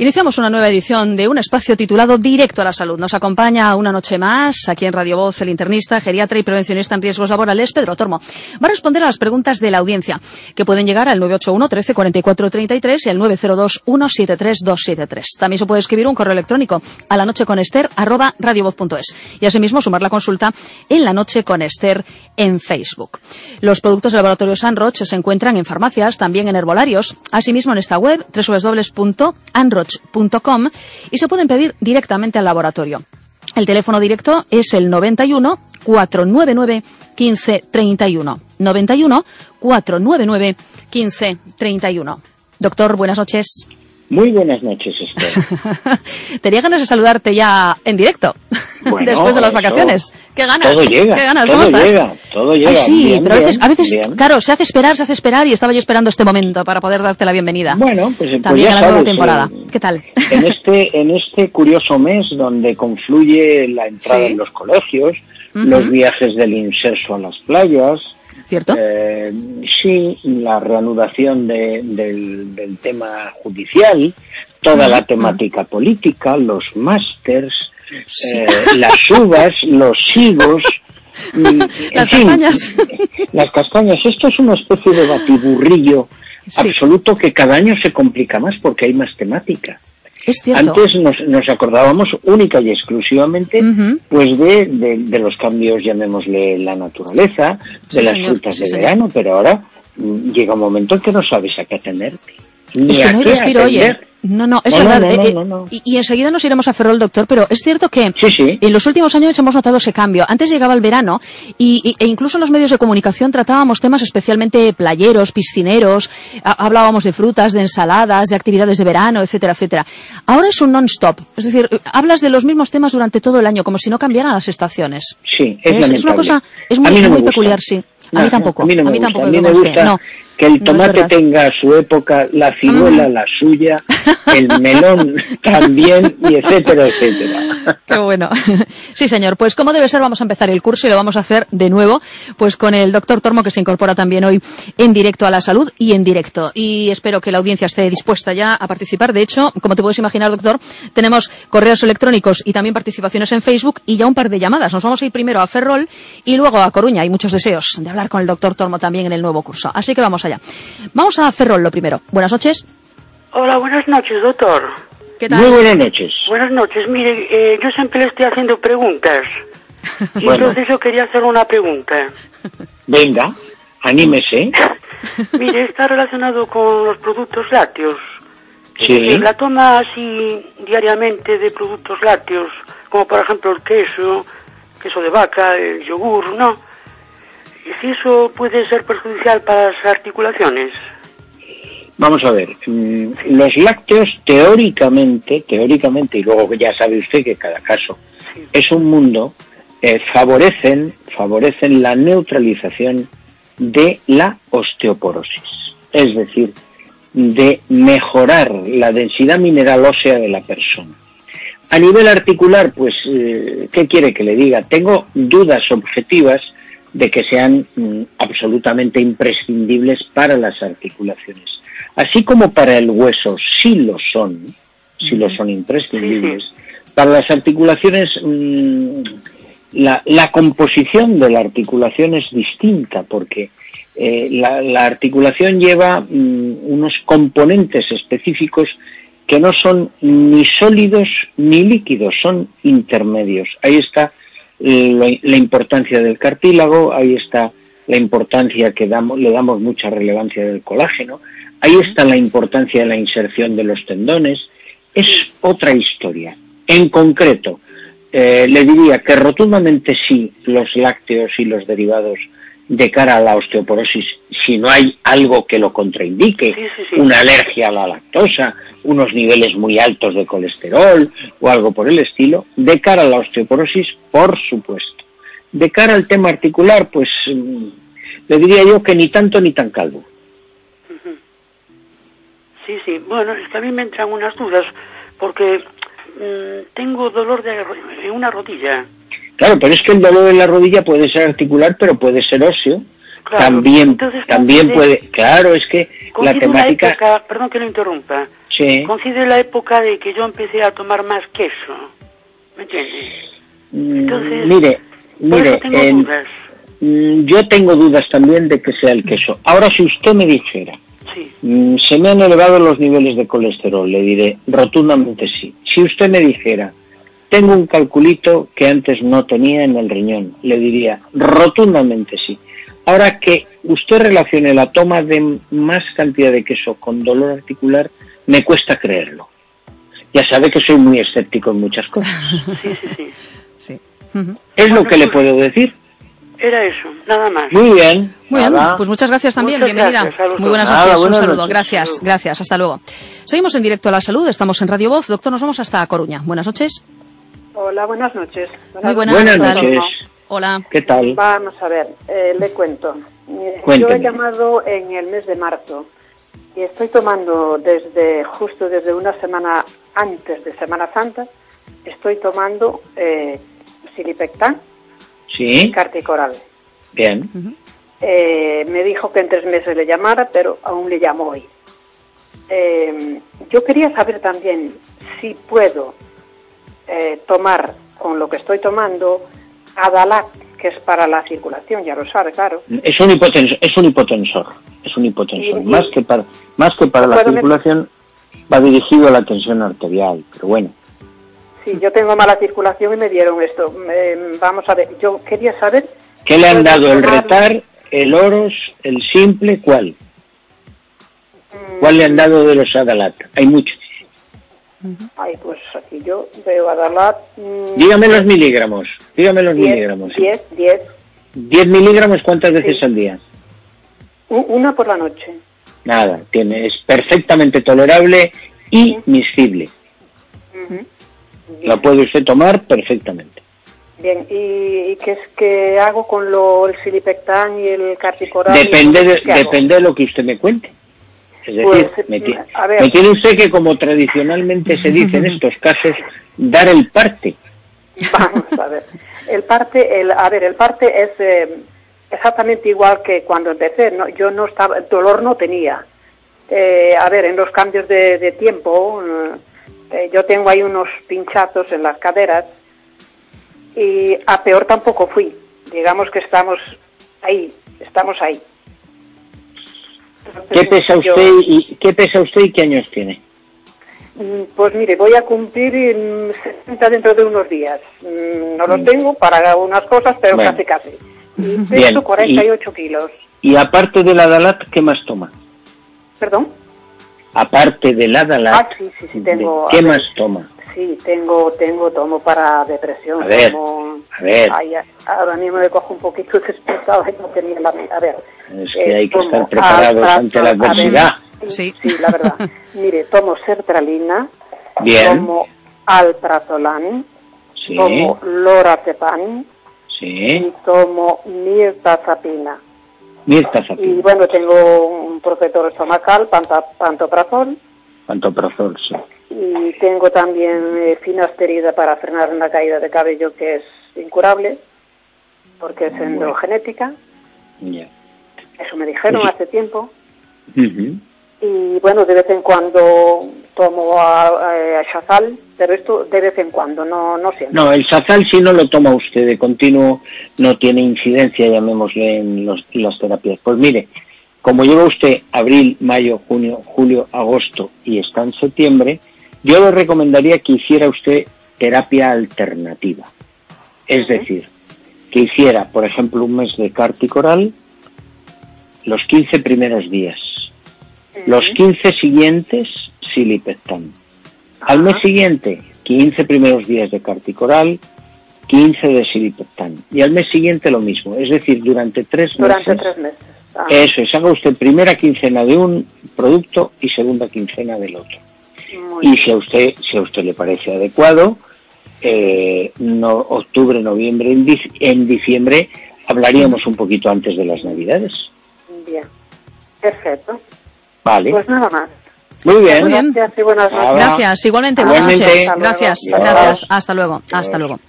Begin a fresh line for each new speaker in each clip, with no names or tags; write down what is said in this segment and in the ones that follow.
Iniciamos una nueva edición de un espacio titulado Directo a la Salud. Nos acompaña una noche más aquí en Radio Voz el internista, geriatra y prevencionista en riesgos laborales, Pedro Tormo. Va a responder a las preguntas de la audiencia, que pueden llegar al 981 13 44 33 y al 902 173 273. También se puede escribir un correo electrónico a la noche con Esther arroba radiovoz.es y asimismo sumar la consulta en la noche con Esther en Facebook. Los productos del laboratorio San Roche se encuentran en farmacias, también en herbolarios, asimismo en esta web y se pueden pedir directamente al laboratorio. El teléfono directo es el 91 499 1531. 91 499 1531. Doctor, buenas noches.
Muy buenas noches, Esther.
Tenía ganas de saludarte ya en directo, después de las vacaciones. ¿Qué ganas?
Todo llega,
¿Qué ganas?
todo
¿Cómo estás?
llega, todo llega.
Ay, sí,
Bien,
pero a veces,
bien,
a veces
bien.
claro, se hace esperar, se hace esperar y estaba yo esperando este momento para poder darte la bienvenida.
Bueno, pues, pues
También
ya
a la nueva
sabes,
temporada.
eh,
¿Qué tal?
En este, en este curioso mes donde confluye la entrada
Sí.
en los colegios, los viajes del inserso a las playas,
¿Cierto?
eh, sí, la reanudación de- del, del tema judicial, toda la temática política, los másters,
Sí.
eh, las uvas, los higos, y, en
Las
fin,
castañas.
Las castañas. Esto es una especie de batiburrillo
Sí.
absoluto que cada año se complica más porque hay más temática.
Es cierto.
Antes nos, nos acordábamos única y exclusivamente pues de, de, de los cambios, llamémosle la naturaleza, de
Sí,
las
señor,
frutas
sí,
de verano, pero ahora mm, llega un momento en que no sabes a qué atenderte. Ni
Es que
a
no hay respiro, oye. No, no, es
No,
verdad.
no,
eh,
no,
eh,
no, no.
Y, y enseguida nos iremos a Ferrol, doctor, pero es cierto que
Sí, sí.
en los últimos años hemos notado ese cambio. Antes llegaba el verano y, y- e incluso en los medios de comunicación tratábamos temas especialmente playeros, piscineros, ha- hablábamos de frutas, de ensaladas, de actividades de verano, etcétera, etcétera. Ahora es un non-stop. Es decir, eh, hablas de los mismos temas durante todo el año, como si no cambiaran las estaciones.
Sí, es,
Es- es una cosa- es muy- muy peculiar, sí. A mí tampoco,
A mí, no
a
me
mí
gusta.
tampoco,
A mí me gusta
No,
que el tomate tenga su época, la ciruela
Mm.
la suya, el melón también, y etcétera, etcétera.
Qué bueno. Sí, señor. Pues como debe ser, vamos a empezar el curso y lo vamos a hacer de nuevo, pues con el doctor Tormo que se incorpora también hoy en directo a la salud y en directo. Y espero que la audiencia esté dispuesta ya a participar. De hecho, como te puedes imaginar, doctor, tenemos correos electrónicos y también participaciones en Facebook y ya un par de llamadas. Nos vamos a ir primero a Ferrol y luego a Coruña. Hay muchos deseos de hablar con el doctor Tormo también en el nuevo curso. Así que vamos allá. Vamos a Ferrol lo primero. Buenas noches.
Hola, buenas noches, doctor.
¿Qué
Muy buenas noches.
Buenas noches. Mire, eh, yo siempre le estoy haciendo preguntas. Y
Bueno.
entonces yo quería hacer una pregunta.
Venga, anímese.
Mire, está relacionado con los productos lácteos.
Sí.
la toma así diariamente de productos lácteos, como por ejemplo el queso, queso de vaca, el yogur, ¿no? Y si eso puede ser perjudicial para las articulaciones.
Vamos a ver, mm, los lácteos teóricamente, teóricamente, y luego ya sabe usted que cada caso es un mundo, eh, favorecen, favorecen la neutralización de la osteoporosis. Es decir, de mejorar la densidad mineral ósea de la persona. A nivel articular, pues, eh, ¿qué quiere que le diga? Tengo dudas objetivas de que sean mm, absolutamente imprescindibles para las articulaciones. Así como para el hueso sí lo son, sí lo son imprescindibles, para las articulaciones mm, la, la composición de la articulación es distinta porque eh, la, la articulación lleva mm, unos componentes específicos que no son ni sólidos ni líquidos, son intermedios. Ahí está la, importancia del cartílago, ahí está la importancia que damos, le damos mucha relevancia del colágeno, ahí está la importancia de la inserción de los tendones, es otra historia. En concreto, eh, le diría que rotundamente sí los lácteos y los derivados de cara a la osteoporosis, si no hay algo que lo contraindique,
Sí, sí, sí.
una alergia a la lactosa, unos niveles muy altos de colesterol o algo por el estilo. De cara a la osteoporosis, por supuesto. De cara al tema articular, pues mm, le diría yo que ni tanto ni tan calvo.
Sí, sí. Bueno, es que a mí me entran unas dudas porque mm, tengo dolor de, en una rodilla.
Claro, pero es que el dolor en la rodilla puede ser articular, pero puede ser óseo.
Claro,
también
entonces
también puede, claro, es que la temática
época, perdón que lo interrumpa,
sí.
coincide la época de que yo empecé a tomar más queso. ¿Me entiendes?
Mm,
Entonces,
mire,
Por
mire,
tengo
en-
dudas.
mm, yo tengo dudas también de que sea el queso. Ahora, si usted me dijera,
Sí.
mm, se me han elevado los niveles de colesterol, le diré rotundamente sí. Si usted me dijera, tengo un calculito que antes no tenía en el riñón, le diría rotundamente sí. Ahora que usted relacione la toma de más cantidad de queso con dolor articular, me cuesta creerlo. Ya sabe que soy muy escéptico en muchas cosas.
Sí, sí, sí.
Es lo que le
pues-
puedo decir.
Era eso, nada más.
Muy bien.
Muy bien, pues muchas gracias también,
Muchas
bienvenida.
gracias
Muy buenas noches,
Nada,
un
buenas
saludo,
noches.
gracias,
Salud.
gracias, hasta luego. Seguimos en directo a la salud, estamos en Radio Voz, doctor, nos vamos hasta Coruña. Buenas noches.
Hola, buenas noches.
Muy buenas,
noches.
Hola.
¿Qué tal?
Vamos a ver, eh, le cuento. Yo he llamado en el mes de marzo y estoy tomando desde justo desde una semana antes de Semana Santa, estoy tomando eh, silipectán
Sí,
y carticoral.
bien.
Eh, me dijo que en tres meses le llamara, pero aún le llamo hoy. Eh, yo quería saber también si puedo eh, tomar con lo que estoy tomando Adalat, que es para la circulación, ya lo sabe, claro.
Es un hipotensor, es un hipotensor, es un hipotensor.
Y- y-
más que para, más que para la
¿Puedo
circulación, va dirigido a la tensión arterial, pero bueno.
Sí, yo tengo mala circulación y me dieron esto. Eh, vamos a ver, yo quería saber...
¿Qué le han
¿puedo
dado? ¿El retar, el oros, el simple? ¿Cuál?
Mm,
¿Cuál le han dado de los Adalat? Hay muchos.
Ay, pues aquí yo veo Adalat... mm,
Dígame los miligramos, dígame los
10,
miligramos.
10, 10,
10 miligramos, ¿cuántas veces
Sí.
al día?
una por la noche.
Nada, tiene, es perfectamente tolerable y miscible.
Ujú.
La
Bien,
puede usted tomar perfectamente.
bien. ¿Y, y qué es que hago con lo, el silipectán y el carticoral?
Depende de, depende de lo que usted me cuente. Es decir,
Pues,
me, ti-
a ver.
me tiene usted que, como tradicionalmente se dice en estos casos, dar el parte.
Vamos a ver. El parte, el, a ver, el parte es eh, exactamente igual que cuando empecé. No, yo no estaba, dolor no tenía. Eh, a ver, en los cambios de, de tiempo, eh, eh, yo tengo ahí unos pinchazos en las caderas y a peor tampoco fui. Digamos que estamos ahí, estamos ahí.
¿Qué pesa usted y qué pesa usted y qué años tiene?
Mm, Pues mire, voy a cumplir mm, 60 dentro de unos días. Mm, No los tengo para unas cosas, pero
Bueno.
casi casi. Y peso
Bien,
48 kilos.
Y aparte del Adalat, ¿qué más toma?
¿Perdón?
Aparte del Adalat,
Ah, sí, sí, sí, tengo,
¿qué más toma?
Sí, tengo, tengo, tomo para depresión.
A ver,
tomo-
a ver.
Ay, ahora mismo me cojo un poquito despistada y no tenía la... A ver.
Es que hay que
tomo
estar preparados
Alprazo,
ante la
a ver,
adversidad.
Sí.
Sí, la verdad. Mire, tomo sertralina,
Bien,
tomo alprazolam,
sí,
tomo lorazepam,
sí.
y tomo mirtazapina.
Mirta
Y bueno, tengo un protector estomacal, pantoprazol,
pantoprazol, sí.
Y tengo también eh, finasterida para frenar una caída de cabello que es incurable, porque es
Bueno.
endogenética. Eso me dijeron
Sí.
hace tiempo. Y bueno, de vez en cuando tomo a, a Shazal, pero esto de vez en cuando, no, no siempre.
No, el Sazal si no lo toma usted de continuo no tiene incidencia, llamémosle, en los- las terapias. Pues mire, como lleva usted abril, mayo, junio, julio, agosto y está en septiembre, yo le recomendaría que hiciera usted terapia alternativa. Es decir, que hiciera, por ejemplo, un mes de carticoral los 15 primeros días. Los 15 siguientes, silipectam. Al mes siguiente, 15 primeros días de carticoral, 15 de silipectam. Y al mes siguiente lo mismo. Es decir, durante tres
Durante
meses.
tres meses. Ah,
Eso es, haga usted primera quincena de un producto y segunda quincena del otro. Y si a usted, si a usted le parece adecuado, eh, no, octubre, noviembre, en, en diciembre hablaríamos un poquito antes de las Navidades.
Bien, perfecto.
Vale.
Pues nada más.
Muy bien.
Muy bien.
Gracias y buenas noches.
Gracias, igualmente, buenas noches.
Hasta
Gracias,
luego.
gracias. Hasta luego, hasta luego.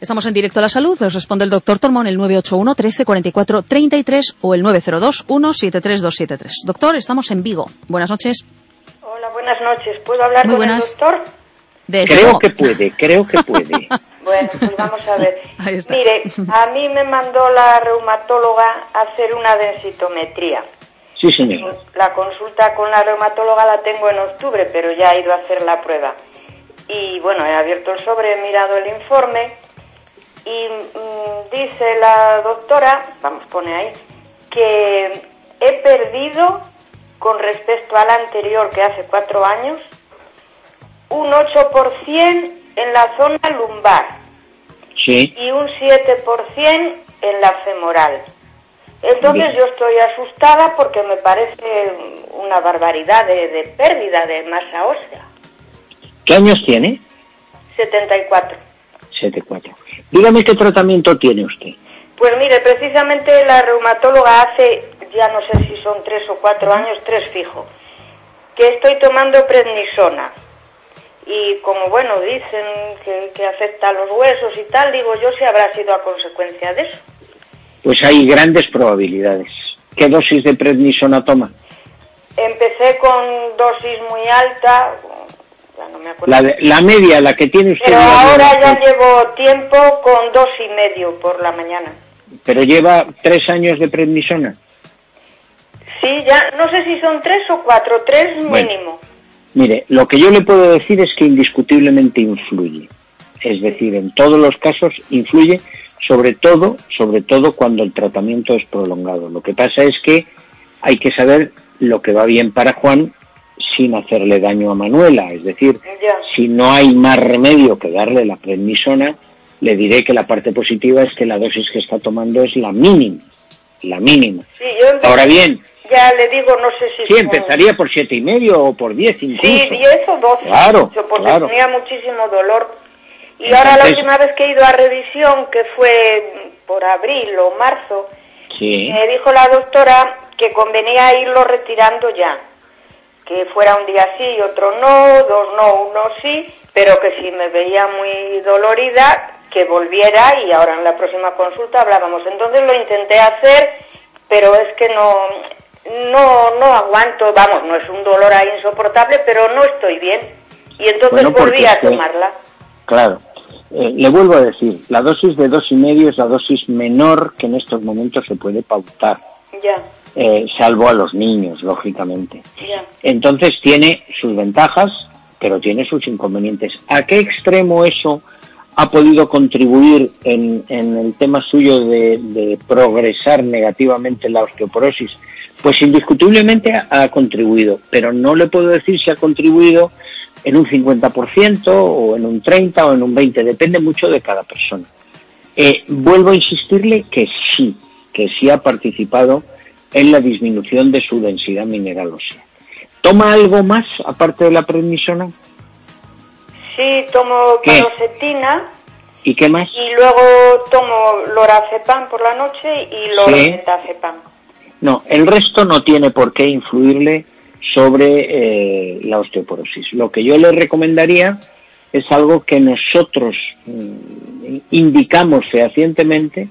Estamos en directo a la salud, les responde el doctor Tormón, el 981 13 44 33 o el 902 173 273. Doctor, estamos en Vigo. Buenas noches.
Hola, buenas noches. ¿Puedo hablar
Muy
con
buenas.
el doctor?
De
Creo que puede, creo que puede.
Bueno, pues vamos a ver.
Ahí está.
Mire, a mí me mandó la reumatóloga a hacer una densitometría.
Sí, señor.
La consulta con la reumatóloga la tengo en octubre, pero ya he ido a hacer la prueba. Y bueno, he abierto el sobre, he mirado el informe y mm, dice la doctora, vamos, pone ahí, que he perdido con respecto al anterior, que hace cuatro años, un 8% en la zona lumbar
Sí.
y un 7% en la femoral. Entonces
Bien.
yo estoy asustada porque me parece una barbaridad de, de pérdida de masa ósea.
¿Qué años tiene?
74.
74. Dígame qué tratamiento tiene usted.
Pues mire, precisamente la reumatóloga hace, ya no sé si son tres o cuatro años, tres fijo, que estoy tomando prednisona. Y como, bueno, dicen que, que afecta a los huesos y tal, digo yo si habrá sido a consecuencia de eso.
Pues hay grandes probabilidades. ¿Qué dosis de prednisona toma?
Empecé con dosis muy alta, ya no me acuerdo.
La, de- la media, la que tiene usted.
Pero ahora ya llevo tiempo con dos y medio por la mañana.
Pero lleva tres años de prednisona.
Sí, ya, no sé si son tres o cuatro, tres
Bueno.
mínimo.
Mire, lo que yo le puedo decir es que indiscutiblemente influye. Es decir, en todos los casos influye, sobre todo, sobre todo cuando el tratamiento es prolongado. Lo que pasa es que hay que saber lo que va bien para Juan sin hacerle daño a Manuela. Es decir,
Ya.
si no hay más remedio que darle la prednisona, le diré que la parte positiva es que la dosis que está tomando es la mínima, la mínima.
Sí, yo
Ahora bien,
Ya le digo, no sé si...
sí,
son-
empezaría por siete y medio o por diez incluso.
Sí, diez o doce.
Claro,
porque
claro.
tenía muchísimo dolor. Y ahora la última vez que he ido a revisión, que fue por abril o marzo,
Sí.
me dijo la doctora que convenía irlo retirando ya. Que fuera un día sí y otro no, dos no, uno sí, pero que si me veía muy dolorida, que volviera y ahora en la próxima consulta hablábamos. Entonces lo intenté hacer, pero es que no, no, no aguanto, vamos, no es un dolor ahí insoportable, pero no estoy bien. Y entonces
Bueno,
volví a tomarla.
Claro. Eh, le vuelvo a decir, la dosis de dos y medio es la dosis menor que en estos momentos se puede pautar,
Ya,
eh, salvo a los niños, lógicamente.
ya.
Entonces tiene sus ventajas, pero tiene sus inconvenientes. ¿A qué extremo eso ha podido contribuir en, en el tema suyo de, de progresar negativamente la osteoporosis? Pues indiscutiblemente ha, contribuido, pero no le puedo decir si ha contribuido en un 50% o en un 30% o en un 20%, depende mucho de cada persona. Eh, vuelvo a insistirle que sí, que sí ha participado en la disminución de su densidad mineral ósea. ¿Toma algo más aparte de la prednisona?
Sí, tomo
¿Qué?
paroxetina
¿Y qué más?
y luego tomo lorazepam por la noche y lorazepam.
No, el resto no tiene por qué influirle sobre eh, la osteoporosis. Lo que yo le recomendaría es algo que nosotros mm, indicamos fehacientemente,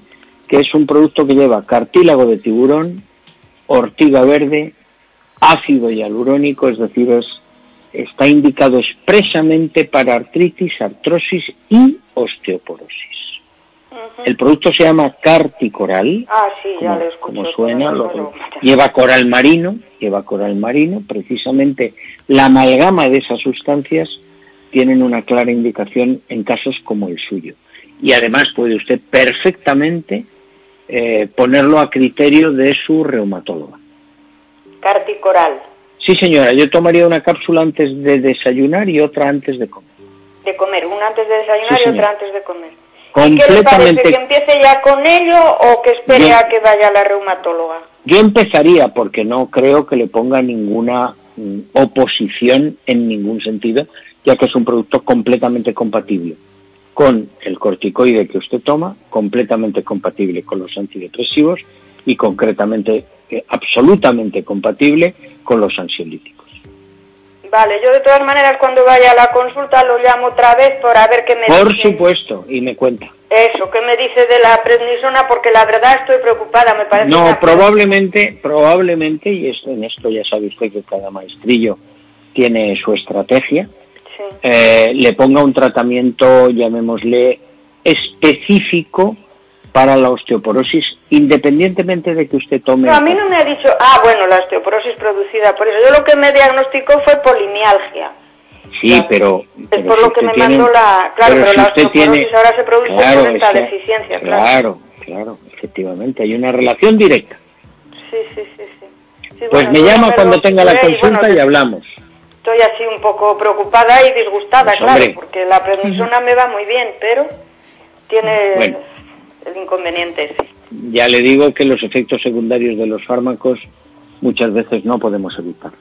que es un producto que lleva cartílago de tiburón, ortiga verde, ácido hialurónico, es decir, es, está indicado expresamente para artritis, artrosis y osteoporosis. El producto se llama Carticoral,
Ah, sí, ya
como,
lo
como suena, lo- lleva coral marino, lleva coral marino, precisamente la amalgama de esas sustancias tienen una clara indicación en casos como el suyo. Y además puede usted perfectamente eh, ponerlo a criterio de su reumatóloga.
Carticoral,
Sí, señora, yo tomaría una cápsula antes de desayunar y otra antes de comer.
de comer, una antes de desayunar
Sí,
y otra antes de comer. ¿Y qué le parece?
Completamente.
¿Que empiece ya con ello o que espere a que vaya la reumatóloga?
Yo empezaría porque no creo que le ponga ninguna mm, oposición en ningún sentido, ya que es un producto completamente compatible con el corticoide que usted toma, completamente compatible con los antidepresivos y concretamente, eh, absolutamente compatible con los ansiolíticos.
Vale, yo de todas maneras cuando vaya a la consulta lo llamo otra vez para ver qué me
Por
dice.
supuesto, y me cuenta.
Eso, qué me dice de la prednisona porque la verdad estoy preocupada, me parece
No, probablemente, probablemente, y esto, en esto ya sabe usted que cada maestrillo tiene su estrategia,
Sí.
eh, le ponga un tratamiento, llamémosle, específico para la osteoporosis, independientemente de que usted tome...
No, a mí no me ha dicho, ah, bueno, la osteoporosis producida por eso. Yo lo que me diagnosticó fue polimialgia.
Sí, pero...
Es
pero
por
si
lo que me
tiene-
mandó la... Claro, pero,
si
la osteoporosis
tiene-
ahora se produce
Claro,
por esta deficiencia, claro.
Claro, claro, efectivamente, hay una relación directa.
Sí, sí, sí, sí. Sí,
Pues
bueno,
me llama cuando tenga la consulta
bueno,
y hablamos.
Estoy así un poco preocupada y disgustada,
Pues,
claro,
hombre.
porque la prednisona me va muy bien, pero tiene
Bueno.
El inconveniente ese.
Ya le digo que los efectos secundarios de los fármacos muchas veces no podemos evitarlos.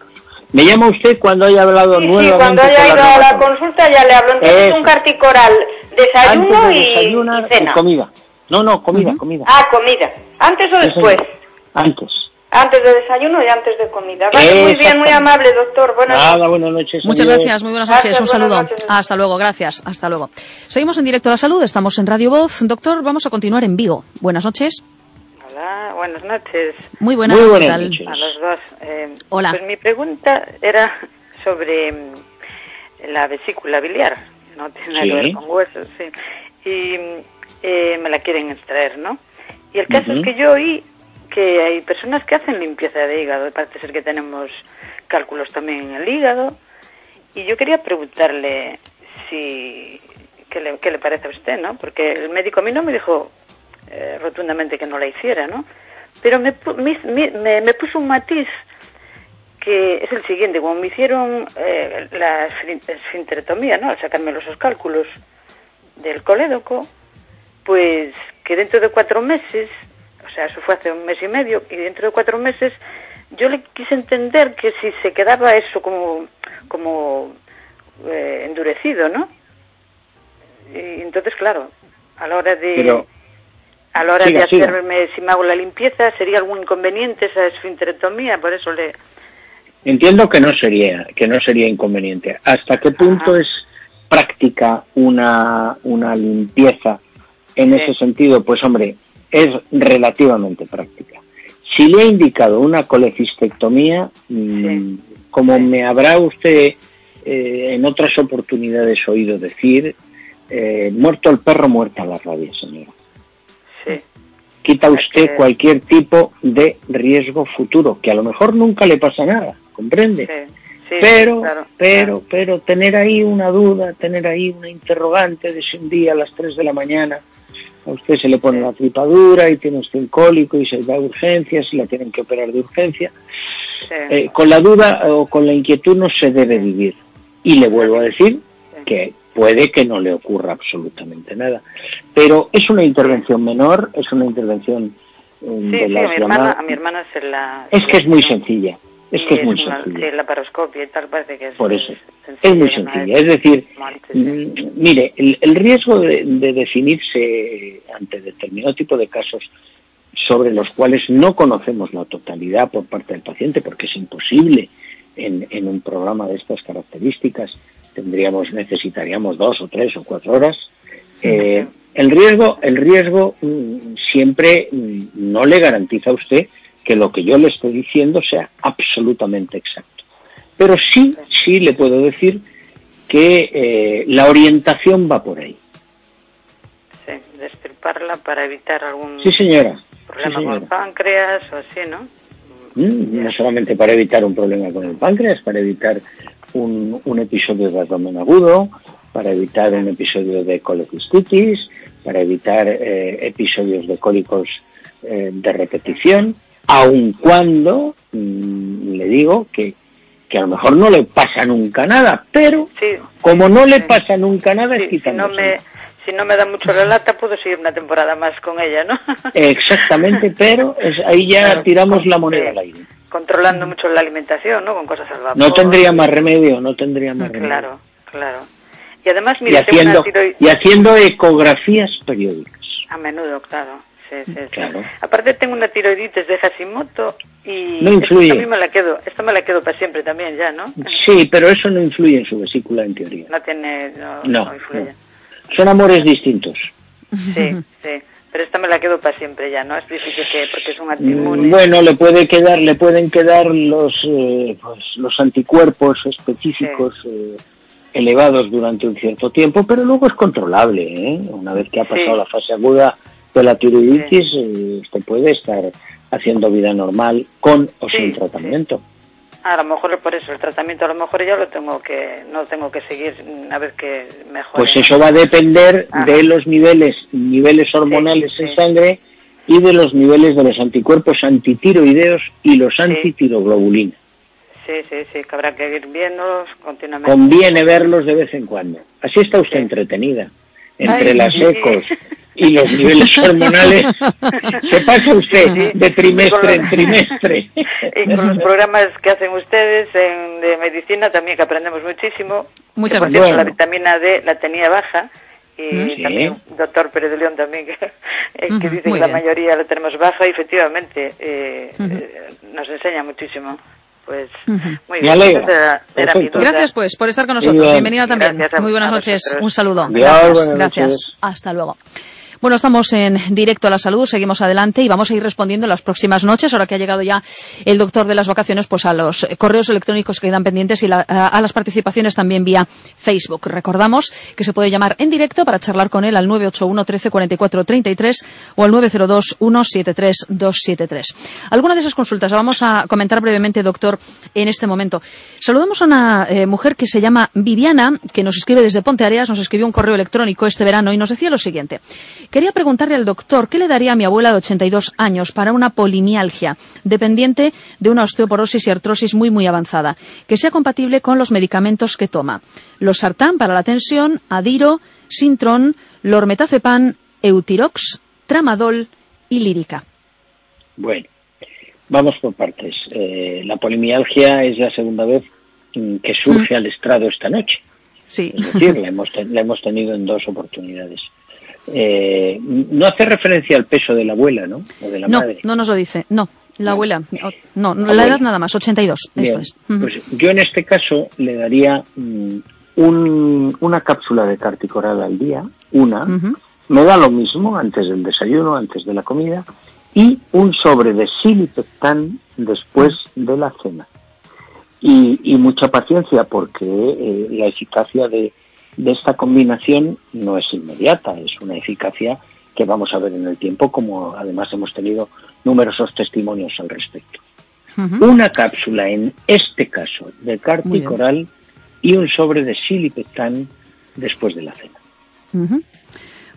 Me llama usted cuando haya hablado
Sí, sí,
nuevamente
cuando haya ido a la consulta ya le hablo. Entonces
Eso.
un carticoral, desayuno
de
y, cena.
comida. No, no, comida, comida.
Ah, comida. ¿Antes o
Sí,
después?
Antes.
Antes de desayuno y antes de comida. Vale, muy bien, muy amable, doctor. Buenas
Nada,
noches.
buenas noches.
Muchas gracias, muy buenas
Gracias,
noches. Un
buenas
saludo.
noches.
Hasta luego, gracias. Hasta luego. Seguimos en directo a la salud, estamos en Radio Voz. Doctor, vamos a continuar en Vigo. Buenas noches.
Hola, buenas noches
Muy buenas,
Muy
¿qué
buenas
tal?
noches.
a los dos. Eh,
Hola.
Pues mi pregunta era sobre mm, la vesícula biliar. No tiene nada que
Sí.
ver con huesos, sí. Y eh, me la quieren extraer, ¿no? Y el caso
Ujú.
es que yo oí que hay personas que hacen limpieza de hígado. Parece ser que tenemos cálculos también en el hígado. Y yo quería preguntarle si qué le, qué le parece a usted, ¿no? Porque el médico a mí no me dijo eh, rotundamente que no la hiciera, ¿no? Pero me, me, me- me puso un matiz que es el siguiente, como me hicieron eh, la esfin- esfinterectomía, ¿no? Al sacarme los cálculos del colédoco, pues que dentro de cuatro meses, o sea, eso fue hace un mes y medio, y dentro de cuatro meses yo le quise entender que si se quedaba eso como, como eh, endurecido, ¿no? Y entonces, claro, a la hora de...
Pero-
a la hora
Siga,
de
siga.
hacerme, si me hago la limpieza, sería algún inconveniente esa esfinterectomía, por eso le...
Entiendo que no sería, que no sería inconveniente. ¿Hasta qué punto
Ajá.
es práctica una, una limpieza en
Sí.
ese sentido? Pues hombre, es relativamente práctica. Si le he indicado una colecistectomía, mm, como me habrá usted eh, en otras oportunidades oído decir, eh, muerto el perro, muerta la rabia, señora.
Sí,
Quita usted cualquier tipo de riesgo futuro, que a lo mejor nunca le pasa nada, ¿comprende?
sí, sí,
pero,
claro,
pero,
claro.
pero tener ahí una duda, tener ahí una interrogante de si un día a las 3 de la mañana a usted se le pone la tripadura y tiene usted un cólico y se va a urgencias y la tienen que operar de urgencia.
Sí.
Eh, con la duda o con la inquietud no se debe vivir. Y le vuelvo a decir que puede que no le ocurra absolutamente nada. Pero es una intervención menor, es una intervención eh,
Sí,
de
sí, a mi hermana, a mi hermana se la...
Es que es muy sencilla, es que es muy sencilla.
Sí, la paroscopia y tal, parece que es...
Por eso. Es muy sencilla. Es decir, mm, mire, el, el riesgo de, de definirse ante determinado tipo de casos sobre los cuales no conocemos la totalidad por parte del paciente, porque es imposible en, en un programa de estas características, tendríamos, necesitaríamos dos o tres o cuatro horas. Eh, el riesgo, el riesgo mm, siempre mm, no le garantiza a usted que lo que yo le estoy diciendo sea absolutamente exacto. Pero sí, sí le puedo decir que eh, la orientación va por ahí.
Sí, destriparla para evitar algún
Sí, señora. Sí,
problema con el páncreas o así, ¿no?
Mm, No solamente para evitar un problema con el páncreas, para evitar un, un episodio de abdomen agudo, para evitar un episodio de colecistitis, para evitar eh, episodios de cólicos eh, de repetición, aun cuando mm, le digo que, que a lo mejor no le pasa nunca nada, pero
Sí.
como no le
Sí.
pasa nunca nada, es
Sí, si no me si no me da mucho la lata, puedo seguir una temporada más con ella, ¿no?
Exactamente, pero es, ahí ya tiramos la moneda al aire.
Controlando mucho la alimentación, ¿no? Con cosas al vapor.
No tendría más remedio, no tendría más remedio.
Claro, claro. Y además,
Y
mira, tengo
haciendo,
tiroides...
y haciendo ecografías periódicas.
A menudo, claro. Sí, sí, sí.
Claro.
Aparte tengo una tiroiditis de Hashimoto y
No influye.
me la quedo, me la quedo para siempre también ya, ¿no?
Sí, pero eso no influye en su vesícula en teoría.
No tiene, no,
No,
no influye.
no. Son amores distintos.
Sí, sí. Pero esta me la quedo para siempre ya, ¿no? Es difícil que, porque es un.
Mm, Bueno, le puede quedar, le pueden quedar los, eh, pues, los anticuerpos específicos eh, elevados durante un cierto tiempo, pero luego es controlable, ¿eh? Una vez que ha pasado
Sí.
la fase aguda de la tiroiditis, eh, usted puede estar haciendo vida normal con o
Sí,
sin
sí.
tratamiento.
A lo mejor por eso el tratamiento a lo mejor ya lo tengo que no tengo que seguir a ver qué mejor.
Pues eso va a depender
Ajá.
de los niveles, niveles hormonales
Sí,
en
sí.
sangre y de los niveles de los anticuerpos antitiroideos y los antitiroglobulina.
Sí, sí, sí, que habrá que ir viéndolos continuamente.
Conviene verlos de vez en cuando. Así está usted
Sí.
entretenida. Entre
Ay.
las ecos y los niveles hormonales, se pasa usted de trimestre en trimestre.
Y con los programas que hacen ustedes en- de medicina también que aprendemos muchísimo.
Muchas
Que, por
gracias.
cierto, La vitamina D la tenía baja y
Mm, sí.
también doctor Pérez de León también que, eh, dice que la
bien.
mayoría la tenemos baja y efectivamente eh, eh, nos enseña muchísimo. Pues muy
Me
bien.
alegro.
Esa era- era mi
Perfecto.
duda.
Gracias, pues, por estar con nosotros.
bien.
Bienvenida también.
Gracias
Muy buenas noches.
vosotros.
Un saludo. Gracias.
buenas
Gracias.
noches.
Hasta luego. Bueno, estamos en directo a la salud, seguimos adelante y vamos a ir respondiendo en las próximas noches, ahora que ha llegado ya el doctor de las vacaciones, pues a los correos electrónicos que quedan pendientes y la- a, a las participaciones también vía Facebook. Recordamos que se puede llamar en directo para charlar con él al 981 13 44 33 o al 902 173 273. Alguna de esas consultas la vamos a comentar brevemente, doctor, en este momento. Saludamos a una eh, mujer que se llama Viviana, que nos escribe desde Ponte Areas, nos escribió un correo electrónico este verano y nos decía lo siguiente. Quería preguntarle al doctor qué le daría a mi abuela de 82 años para una polimialgia dependiente de una osteoporosis y artrosis muy muy avanzada, que sea compatible con los medicamentos que toma. Los sartán para la tensión, adiro, sintron, lormetazepam, eutirox, tramadol y lírica.
Bueno, vamos por partes. Eh, la polimialgia es la segunda vez mm, que surge al estrado esta noche.
Sí.
Es decir, la hemos, te- la hemos tenido en dos oportunidades. Eh, no hace referencia al peso de la abuela, ¿no? O de la
No,
madre.
no nos lo dice. No, la abuela. No, la
Abuela.
edad nada más, 82.
Bien,
Esto es.
Pues yo en este caso le daría mm, un- una cápsula de carticoral al día, una, me da lo mismo antes del desayuno, antes de la comida, y un sobre de silipectán después de la cena. Y, y mucha paciencia porque eh, la eficacia de, de esta combinación no es inmediata, es una eficacia que vamos a ver en el tiempo, como además hemos tenido numerosos testimonios al respecto. Una cápsula en este caso de carticoral y un sobre de silipectán después de la cena.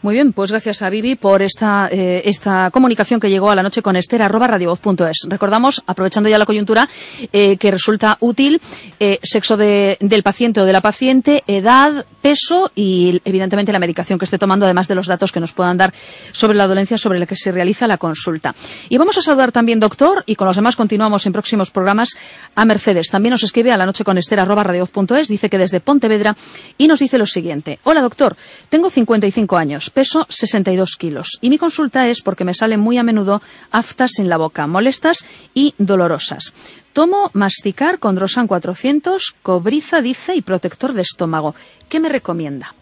Muy bien, pues gracias a Vivi por esta, eh, esta comunicación que llegó a la noche con Esther arroba radiovoz.es. Recordamos, aprovechando ya la coyuntura, eh, que resulta útil eh, sexo de- del paciente o de la paciente, edad, peso y evidentemente la medicación que esté tomando, además de los datos que nos puedan dar sobre la dolencia sobre la que se realiza la consulta. Y vamos a saludar también, doctor, y con los demás continuamos en próximos programas, a Mercedes. También nos escribe a la noche con Esther arroba radiovoz.es, dice que desde Pontevedra y nos dice lo siguiente. Hola, doctor. Tengo 55 años, peso 62 kilos y mi consulta es porque me salen muy a menudo aftas en la boca, molestas y dolorosas. Tomo masticar con Drosan 400, cobriza, dice, y protector de estómago. ¿Qué me recomienda?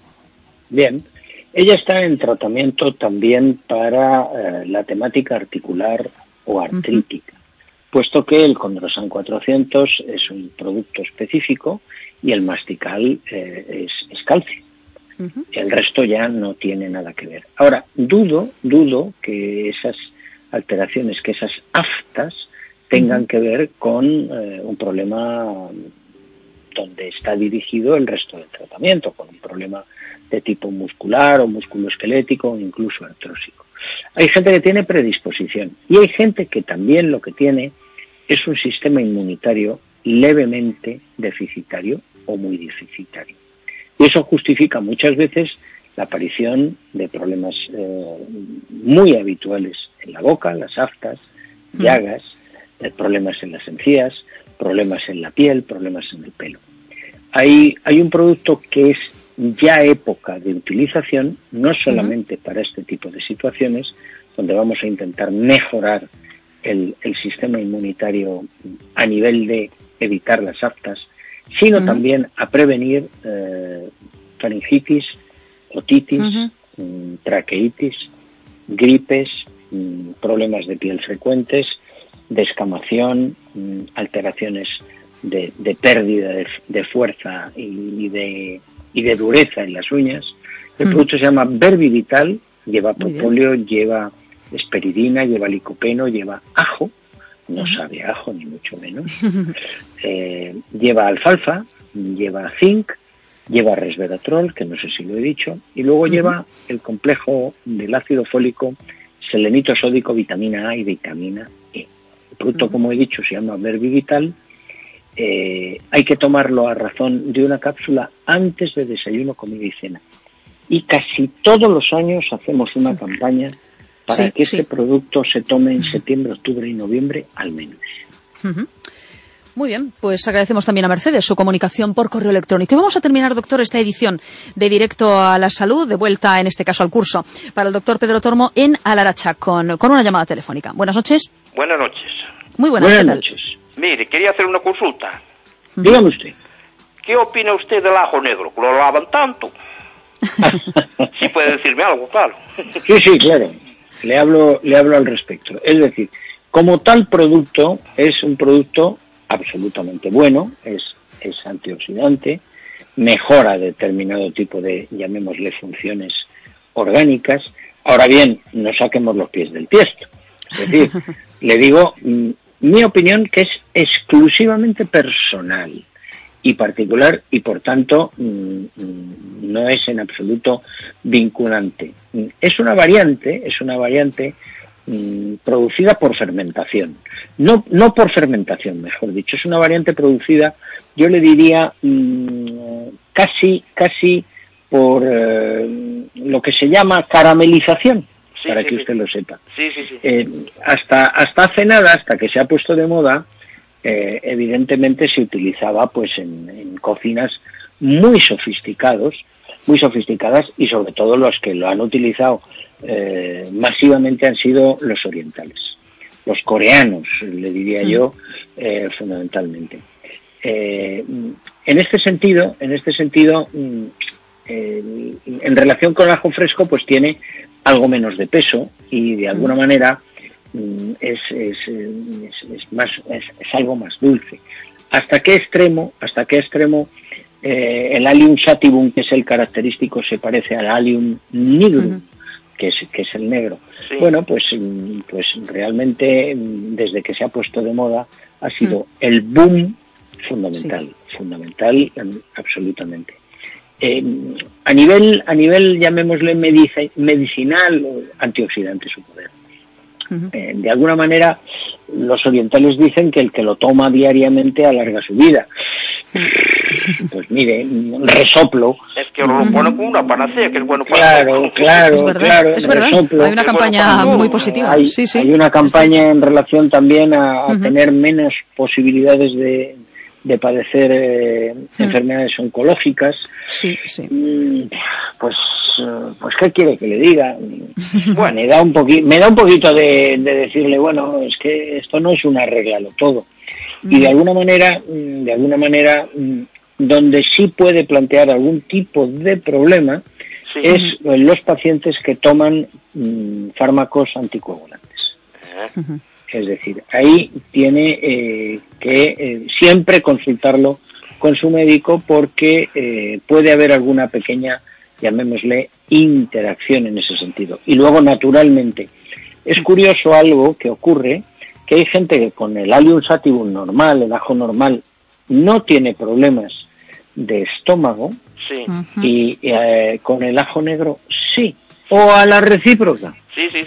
Bien, ella está en tratamiento también para eh, la temática articular o artrítica, puesto que el Condrosan 400 es un producto específico y el mastical eh, es, es calcio. El resto ya no tiene nada que ver. Ahora, dudo, dudo que esas alteraciones, que esas aftas tengan que ver con eh, un problema donde está dirigido el resto del tratamiento, con un problema de tipo muscular o musculoesquelético o incluso artrósico. Hay gente que tiene predisposición y hay gente que también lo que tiene es un sistema inmunitario levemente deficitario o muy deficitario. Y eso justifica muchas veces la aparición de problemas eh, muy habituales en la boca, las aftas, llagas, eh, problemas en las encías, problemas en la piel, problemas en el pelo. Hay, hay un producto que es ya época de utilización, no solamente para este tipo de situaciones, donde vamos a intentar mejorar el, sistema inmunitario a nivel de evitar las aftas, sino también a prevenir eh, faringitis, otitis, mm, traqueitis, gripes, mm, problemas de piel frecuentes, descamación, mm, alteraciones de, pérdida de, fuerza y, de, y de dureza en las uñas. El producto se llama Verbivital, lleva propóleo, lleva esperidina, lleva licopeno, lleva ajo, no sabe ajo ni mucho menos, eh, lleva alfalfa, lleva zinc, lleva resveratrol, que no sé si lo he dicho, y luego lleva el complejo del ácido fólico, selenito sódico, vitamina A y vitamina E. El producto, como he dicho, se llama Verbivital. Eh, hay que tomarlo a razón de una cápsula antes de desayuno, comida y cena. Y casi todos los años hacemos una campaña para que este producto se tome en septiembre, octubre y noviembre al menos.
Muy bien, pues agradecemos también a Mercedes su comunicación por correo electrónico. Y vamos a terminar, doctor, esta edición de Directo a la Salud, de vuelta en este caso al curso, para el doctor Pedro Tormo en Alaracha, con, con una llamada telefónica. Buenas noches.
Buenas noches.
Muy buenas, noches.
Mire, quería hacer una consulta.
Dígame usted.
¿Qué opina usted del ajo negro? ¿Lo lavan tanto? sí puede decirme algo, claro.
sí, sí, claro. Le hablo, le hablo al respecto. Es decir, como tal producto es un producto absolutamente bueno, es, es antioxidante, mejora determinado tipo de, llamémosle, funciones orgánicas. Ahora bien, no saquemos los pies del tiesto. Es decir, le digo mm, mi opinión que es exclusivamente personal y particular y por tanto mm, mm, no es en absoluto vinculante. Es una variante, es una variante Mm, producida por fermentación. No, no por fermentación, mejor dicho. Es una variante producida, yo le diría, casi, casi por eh, lo que se llama caramelización, para que usted lo sepa. Eh, hasta, hasta hace nada, hasta que se ha puesto de moda, eh, evidentemente se utilizaba pues en, en cocinas muy sofisticados, muy sofisticadas y sobre todo los que lo han utilizado eh, masivamente han sido los orientales, los coreanos, le diría yo, eh, fundamentalmente. Eh, en este sentido, en este sentido, mm, en relación con el ajo fresco, pues tiene algo menos de peso y de alguna manera mm, es, es, más, es, algo más dulce. ¿Hasta qué extremo? ¿Hasta qué extremo? el Allium sativum, que es el característico, se parece al Allium nigrum, que es, que es el negro. Bueno, pues, mm, pues realmente mm, desde que se ha puesto de moda ha sido mm. el boom fundamental, fundamental absolutamente. Eh, a nivel, a nivel llamémosle medicinal, antioxidante su poder. Eh, de alguna manera, los orientales dicen que el que lo toma diariamente alarga su vida. Pues mire, resoplo.
Es que lo bueno como una panacea, que es bueno para
Claro, claro,
es verdad,
claro.
Es verdad. Hay una campaña muy positiva.
Hay,
sí, sí.
hay una campaña en relación también a, tener menos posibilidades de, de padecer eh, enfermedades oncológicas.
Sí, sí.
Pues, eh, pues qué quiere que le diga. Bueno, me da un poquito, me da un poquito de, de, decirle, bueno, es que esto no es un arreglalo todo. Y de alguna manera, mm, de alguna manera, mm, donde sí puede plantear algún tipo de problema es en los pacientes que toman mm, fármacos anticoagulantes. Es decir, ahí tiene eh, que eh, siempre consultarlo con su médico porque eh, puede haber alguna pequeña, llamémosle, interacción en ese sentido. Y luego, naturalmente, es curioso algo que ocurre que hay gente que con el Allium sativum normal, el ajo normal, no tiene problemas de estómago y eh, con el ajo negro sí. O a la recíproca.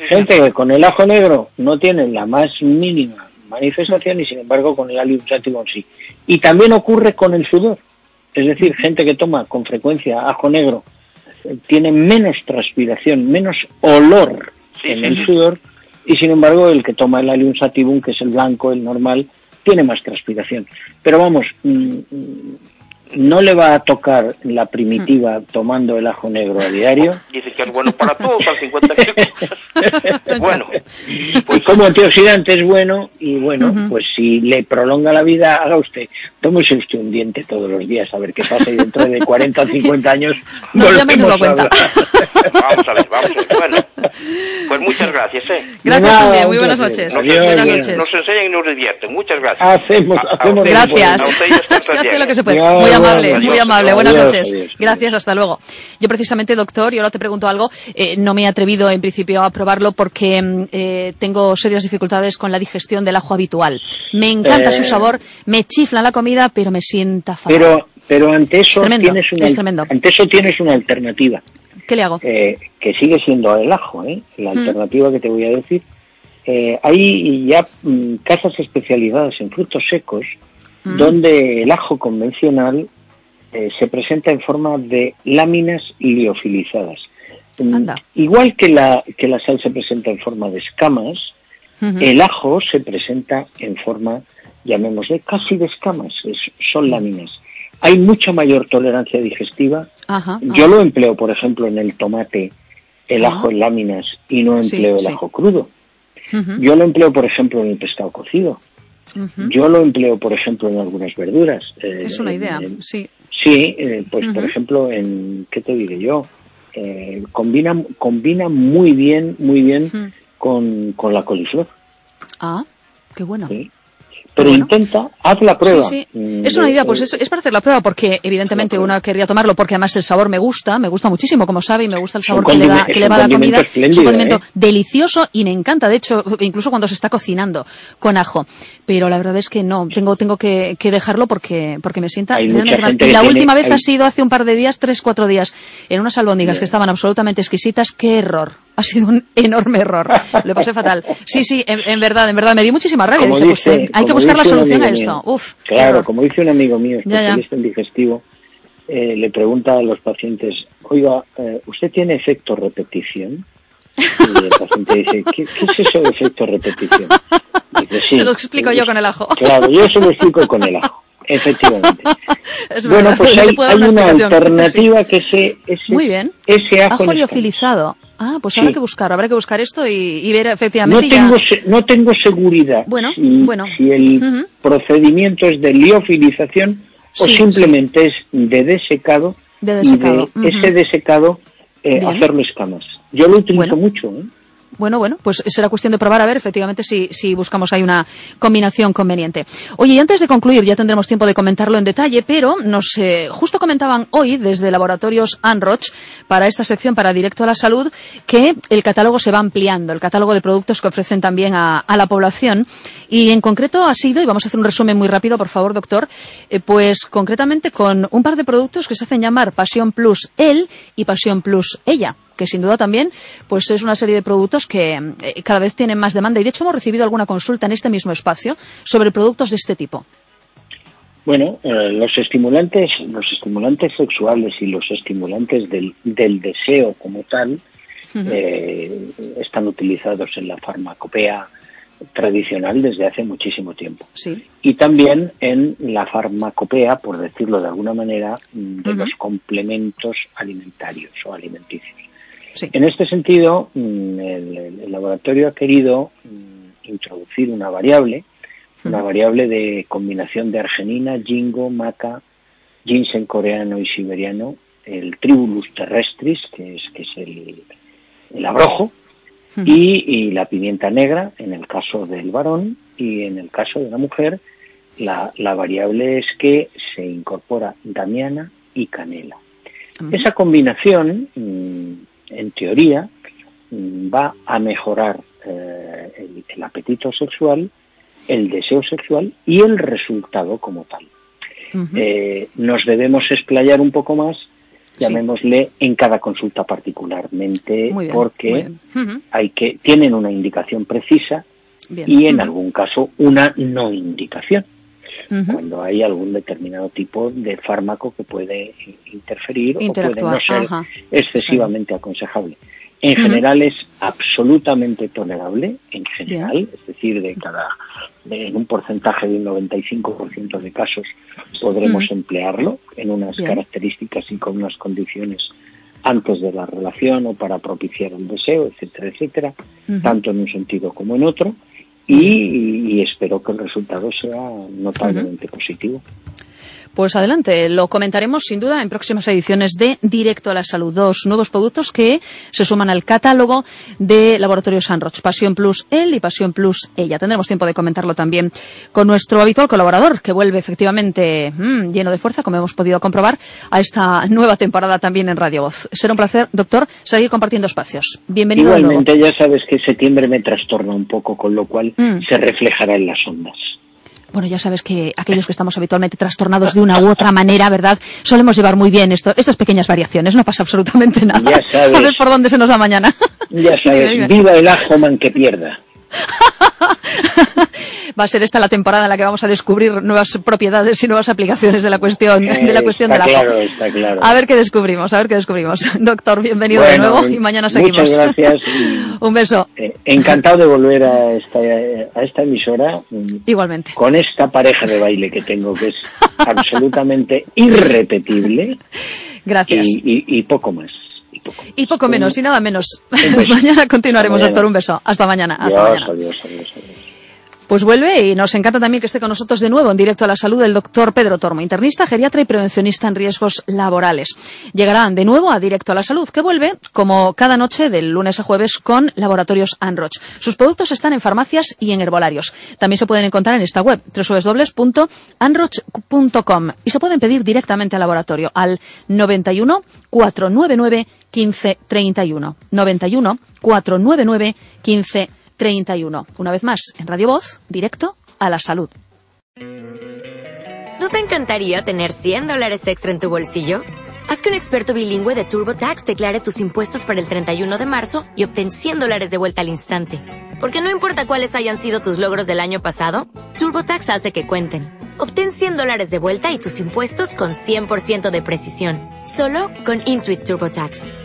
gente que con el ajo negro no tiene la más mínima manifestación y sin embargo con el Allium sativum sí. Y también ocurre con el sudor. Es decir, gente que toma con frecuencia ajo negro tiene menos transpiración, menos olor en el sudor y sin embargo el que toma el Allium sativum, que es el blanco, el normal, tiene más transpiración. Pero vamos, mm, no le va a tocar la primitiva tomando el ajo negro a diario.
Dice que es bueno para todo, para 50 kilos. bueno,
Pues como antioxidante es bueno y bueno, pues si le prolonga la vida, haga usted, tómese usted un diente todos los días a ver qué pasa y dentro de 40 o 50 años
Nos llama y nos lo
volvemos a
cuenta.
hablar.
vamos a ver, vamos a ver. Bueno, pues muchas gracias, ¿eh?
Gracias también. Muy buenas noches.
Adiós,
buenas noches.
Nos enseñan y nos divierten. Muchas gracias.
Hacemos-
A- a
hacemos
ustedes,
Gracias.
a ustedes
Se hace lo que se puede. Muy amable,
adiós,
muy amable.
adiós,
Buenas noches.
adiós.
Gracias, hasta luego. Yo precisamente, doctor, y ahora te pregunto algo, eh, no me he atrevido en principio a probarlo porque mm, eh, tengo serias dificultades con la digestión del ajo habitual. Me encanta
Eh.
su sabor, me chifla la comida, pero me sienta fatal.
Pero, pero ante eso
Es tremendo,
tienes una
es tremendo.
ante eso tienes una alternativa.
¿Qué le hago?
eh, que sigue siendo el ajo, ¿eh? la
Mm.
alternativa que te voy a decir. Eh, hay ya mm, casas especializadas en frutos secos
Mm.
donde el ajo convencional eh, se presenta en forma de láminas liofilizadas. Mm,
Anda.
Igual que la, que la sal se presenta en forma de escamas, el ajo se presenta en forma, llamémosle, casi de escamas, es- son láminas. Hay mucha mayor tolerancia digestiva
Ajá.
yo lo empleo, por ejemplo, en el tomate, el ajo en láminas y no
Sí,
empleo el
sí.
ajo crudo. Yo lo empleo, por ejemplo, en el pescado cocido. Yo lo empleo, por ejemplo, en algunas verduras. Eh,
Es una idea,
en-
sí.
Sí, eh, pues por ejemplo, en, ¿qué te diré yo? Eh, combina, combina muy bien, muy bien con, con la coliflor.
Ah, qué bueno.
¿sí? Pero
bueno.
intenta, haz la prueba.
Sí, sí. Es una
de-
idea, pues es, es para hacer la prueba, porque evidentemente uno querría tomarlo, porque además el sabor me gusta, me gusta muchísimo, como sabe, y me gusta el sabor que le, da, que le va a la comida. Es un condimento
¿eh?
delicioso y me encanta, de hecho, incluso cuando se está cocinando con ajo. Pero la verdad es que no, tengo, tengo que, que dejarlo porque, porque me sienta
Hay
realmente mal. Y la
tiene-
última vez
hay-
ha sido hace un par de días, tres, cuatro días, en unas albóndigas que estaban absolutamente exquisitas. ¡Qué error! Ha sido un enorme error. Lo pasé fatal. Sí, sí, en, en verdad, en verdad, me dio muchísima rabia. Dije,
dice-
hay que buscar la solución a esto.
mío.
Uf,
Claro, como dice un amigo mío, especialista en digestivo, eh, le pregunta a los pacientes, oiga, eh, ¿usted tiene efecto repetición? Y el paciente dice, ¿qué, qué es eso de efecto repetición? Dice, "Sí".
Se lo explico yo con el ajo.
Claro, yo se lo explico con el ajo, efectivamente.
Es
bueno,
verdad,
pues hay, hay una alternativa que ese, ese.
Muy bien.
ese ajo,
liofilizado. Ah, pues
Sí.
habrá que buscar, habrá que buscar esto y, y ver
No
efectivamente ya-
tengo, no tengo seguridad
Bueno,
si,
bueno.
si el procedimiento es de liofilización o
Sí,
simplemente es de desecado,
De desecado,
y de ese desecado eh, hacerlo escamas. Yo lo utilizo
Bueno.
mucho. ¿eh?
Bueno, bueno, pues será cuestión de probar a ver efectivamente si, buscamos ahí una combinación conveniente. Oye, y antes de concluir, ya tendremos tiempo de comentarlo en detalle, pero nos eh, justo comentaban hoy desde Laboratorios Anroch para esta sección para Directo a la Salud que el catálogo se va ampliando, el catálogo de productos que ofrecen también a, a la población. Y en concreto ha sido, y vamos a hacer un resumen muy rápido, por favor, doctor, eh, pues concretamente con un par de productos que se hacen llamar Pasión Plus él y Pasión Plus ella que sin duda también pues es una serie de productos que eh, cada vez tienen más demanda y de hecho hemos recibido alguna consulta en este mismo espacio sobre productos de este tipo.
Bueno, eh, los estimulantes, los estimulantes sexuales y los estimulantes del, del deseo como tal eh, están utilizados en la farmacopea tradicional desde hace muchísimo tiempo.
Sí.
y también en la farmacopea, por decirlo de alguna manera, de los complementos alimentarios o alimenticios.
Sí.
En este sentido, mm, el, el laboratorio ha querido mm, introducir una variable, una variable de combinación de arginina, jingo, maca, ginseng coreano y siberiano, el tribulus terrestris, que es, que es el, el abrojo, y, y la pimienta negra en el caso del varón y en el caso de la mujer la, la variable es que se incorpora damiana y canela. Esa combinación, mm, en teoría, mm, va a mejorar eh, el, el apetito sexual, el deseo sexual y el resultado como tal. Eh, nos debemos explayar un poco más,
Sí.
llamémosle en cada consulta particularmente,
bien,
porque hay que tienen una indicación precisa
Bien.
y en algún caso una no indicación. Cuando hay algún determinado tipo de fármaco que puede interferir o puede no ser excesivamente aconsejable. En general es absolutamente tolerable, en general, es decir, de cada en un porcentaje de un 95% de casos podremos emplearlo en unas características y con unas condiciones antes de la relación o para propiciar un deseo, etcétera, etcétera, tanto en un sentido como en otro, y, espero que el resultado sea notablemente positivo.
Pues adelante, lo comentaremos sin duda en próximas ediciones de Directo a la Salud. Dos nuevos productos que se suman al catálogo de Laboratorios Sanroch, Pasión Plus él y Pasión Plus ella. Tendremos tiempo de comentarlo también con nuestro habitual colaborador, que vuelve efectivamente mm, lleno de fuerza, como hemos podido comprobar, a esta nueva temporada también en Radio Voz. Será un placer, doctor, seguir compartiendo espacios. Bienvenido.
Igualmente, ya sabes que septiembre me trastorna un poco, con lo cual mm. se reflejará en las ondas.
Bueno, ya sabes que aquellos que estamos habitualmente trastornados de una u otra manera, ¿verdad? Solemos llevar muy bien esto, estas pequeñas variaciones, no pasa absolutamente nada. A ver por dónde se nos da mañana.
Ya sabes, viva el ajo man que pierda.
Va a ser esta la temporada en la que vamos a descubrir nuevas propiedades y nuevas aplicaciones de la cuestión de la cuestión
del
ajo.
Está claro.
A ver qué descubrimos, a ver qué descubrimos. Doctor, bienvenido de nuevo y mañana seguimos.
Muchas gracias.
Un beso.
Eh, encantado de volver a esta, a esta emisora.
Igualmente.
Con esta pareja de baile que tengo que es absolutamente irrepetible.
Gracias.
y poco más.
Y poco menos, y nada menos. mañana continuaremos, doctor. Un beso. Hasta mañana. Hasta mañana.
Adiós, adiós,
Pues vuelve y nos encanta también que esté con nosotros de nuevo en directo a la salud el doctor Pedro Tormo, internista, geriatra y prevencionista en riesgos laborales. Llegarán de nuevo a directo a la salud, que vuelve como cada noche del lunes a jueves con Laboratorios Anroch. Sus productos están en farmacias y en herbolarios. También se pueden encontrar en esta web, www.anroch.com y se pueden pedir directamente al laboratorio al 91 499 1531. 91 499 1531. Una vez más, en Radio Voz, directo a la salud.
¿No te encantaría tener 100 dólares extra en tu bolsillo? Haz que un experto bilingüe de TurboTax declare tus impuestos para el 31 de marzo y obtén 100 dólares de vuelta al instante. Porque no importa cuáles hayan sido tus logros del año pasado, TurboTax hace que cuenten. Obtén 100 dólares de vuelta y tus impuestos con 100% de precisión. Solo con Intuit TurboTax.